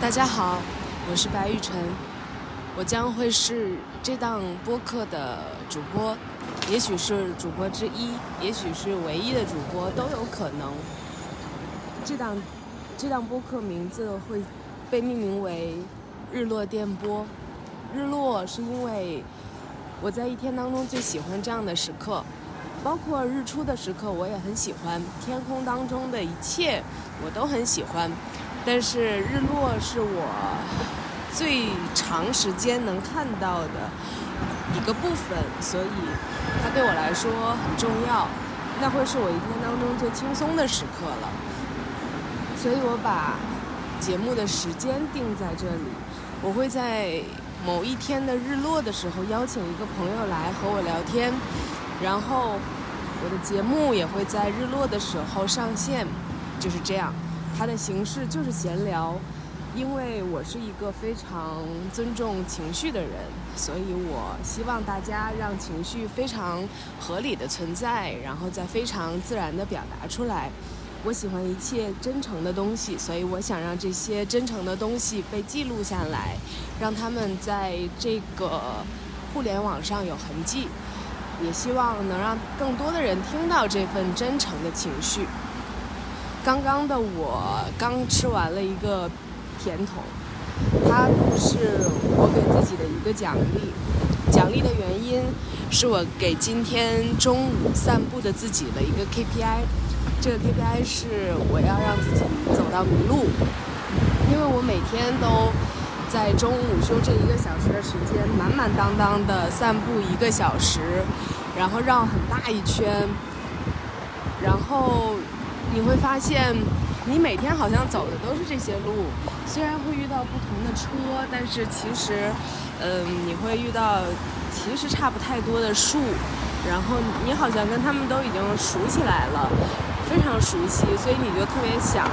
大家好，我是白玉晨，我将会是这档播客的主播，也许是主播之一，也许是唯一的主播，都有可能。这档这档播客名字会被命名为“日落电波”。日落是因为我在一天当中最喜欢这样的时刻，包括日出的时刻我也很喜欢，天空当中的一切我都很喜欢。但是日落是我最长时间能看到的一个部分，所以它对我来说很重要。那会是我一天当中最轻松的时刻了，所以我把节目的时间定在这里。我会在某一天的日落的时候邀请一个朋友来和我聊天，然后我的节目也会在日落的时候上线，就是这样。它的形式就是闲聊，因为我是一个非常尊重情绪的人，所以我希望大家让情绪非常合理的存在，然后再非常自然的表达出来。我喜欢一切真诚的东西，所以我想让这些真诚的东西被记录下来，让他们在这个互联网上有痕迹，也希望能让更多的人听到这份真诚的情绪。刚刚的我刚吃完了一个甜筒，它是我给自己的一个奖励。奖励的原因是我给今天中午散步的自己的一个 KPI。这个 KPI 是我要让自己走到迷路，因为我每天都在中午休这一个小时的时间，满满当当的散步一个小时，然后绕很大一圈，然后。你会发现，你每天好像走的都是这些路，虽然会遇到不同的车，但是其实，嗯，你会遇到其实差不太多的树，然后你好像跟他们都已经熟起来了，非常熟悉，所以你就特别想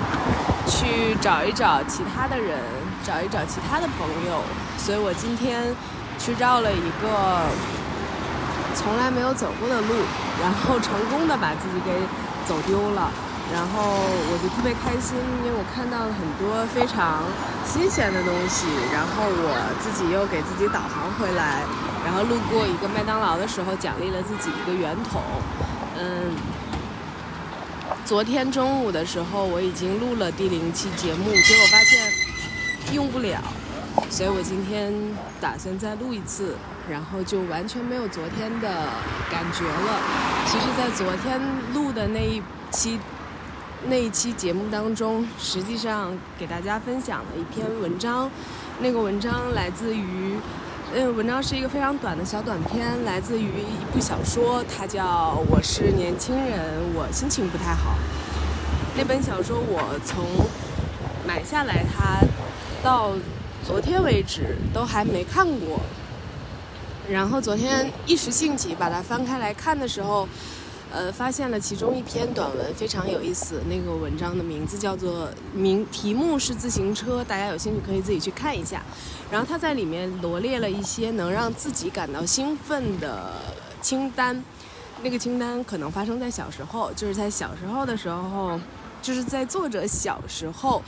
去找一找其他的人，找一找其他的朋友。所以我今天去绕了一个从来没有走过的路，然后成功的把自己给走丢了。然后我就特别开心，因为我看到了很多非常新鲜的东西。然后我自己又给自己导航回来，然后路过一个麦当劳的时候，奖励了自己一个圆筒。嗯，昨天中午的时候我已经录了第零期节目，结果发现用不了，所以我今天打算再录一次，然后就完全没有昨天的感觉了。其实，在昨天录的那一期。那一期节目当中，实际上给大家分享了一篇文章。那个文章来自于，那个文章是一个非常短的小短片，来自于一部小说，它叫《我是年轻人，我心情不太好》。那本小说我从买下来它到昨天为止都还没看过。然后昨天一时兴起把它翻开来看的时候。呃，发现了其中一篇短文非常有意思。那个文章的名字叫做名，题目是自行车，大家有兴趣可以自己去看一下。然后他在里面罗列了一些能让自己感到兴奋的清单。那个清单可能发生在小时候，就是在小时候的时候，就是在作者小时候。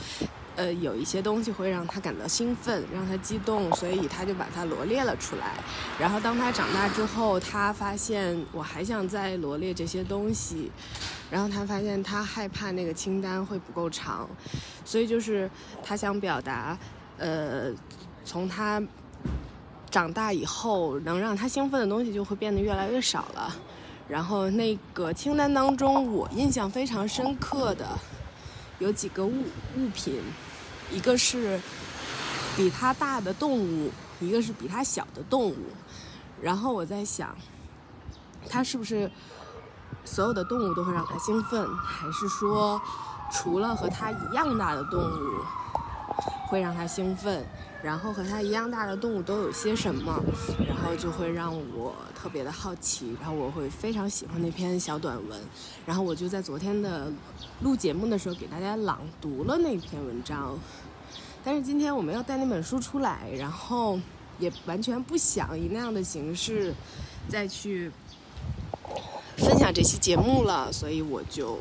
呃，有一些东西会让他感到兴奋，让他激动，所以他就把它罗列了出来。然后当他长大之后，他发现我还想再罗列这些东西，然后他发现他害怕那个清单会不够长，所以就是他想表达，呃，从他长大以后，能让他兴奋的东西就会变得越来越少了。然后那个清单当中，我印象非常深刻的有几个物物品。一个是比它大的动物，一个是比它小的动物。然后我在想，它是不是所有的动物都会让它兴奋，还是说除了和它一样大的动物会让它兴奋？然后和它一样大的动物都有些什么？然后就会让我特别的好奇，然后我会非常喜欢那篇小短文。然后我就在昨天的录节目的时候给大家朗读了那篇文章。但是今天我们要带那本书出来，然后也完全不想以那样的形式再去分享这期节目了，所以我就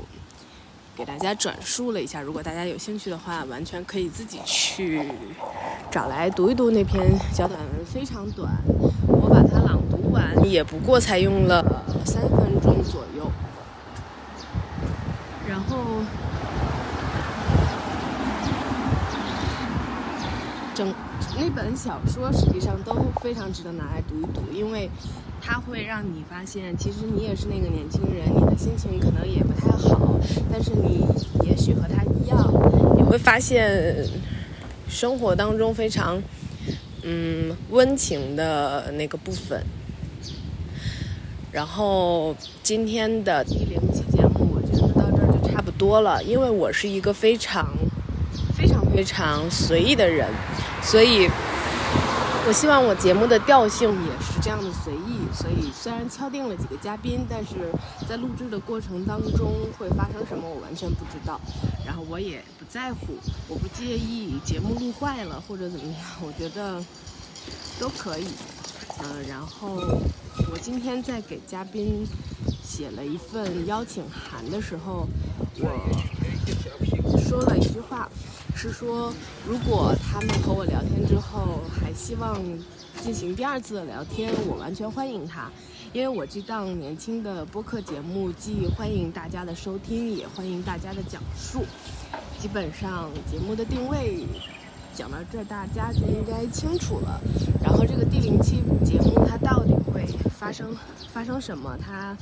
给大家转述了一下。如果大家有兴趣的话，完全可以自己去找来读一读那篇小短文，非常短，我把它朗读完也不过才用了三分钟左右。然后，整那本小说实际上都非常值得拿来读一读，因为。它会让你发现，其实你也是那个年轻人，你的心情可能也不太好，但是你也许和他一样，你会发现生活当中非常嗯温情的那个部分。然后今天的第零期节目，我觉得到这儿就差不多了，因为我是一个非常非常随意的人，所以。我希望我节目的调性也是这样的随意，所以虽然敲定了几个嘉宾，但是在录制的过程当中会发生什么，我完全不知道。然后我也不在乎，我不介意节目录坏了或者怎么样，我觉得都可以。嗯，然后我今天在给嘉宾写了一份邀请函的时候，我说了一句话。是说，如果他们和我聊天之后还希望进行第二次的聊天，我完全欢迎他，因为我这档年轻的播客节目既欢迎大家的收听，也欢迎大家的讲述。基本上节目的定位讲到这，大家就应该清楚了。然后这个第零期节目它到底会发生发生什么，它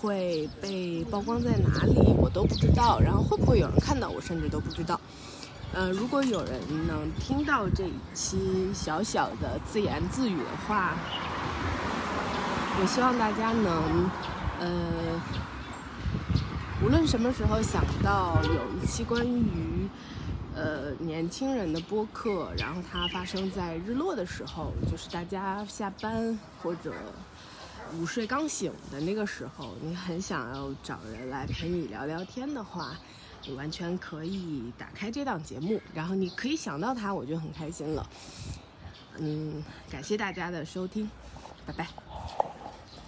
会被曝光在哪里，我都不知道。然后会不会有人看到，我甚至都不知道。呃，如果有人能听到这一期小小的自言自语的话，我希望大家能，呃，无论什么时候想到有一期关于呃年轻人的播客，然后它发生在日落的时候，就是大家下班或者午睡刚醒的那个时候，你很想要找人来陪你聊聊天的话。你完全可以打开这档节目，然后你可以想到它，我就很开心了。嗯，感谢大家的收听，拜拜。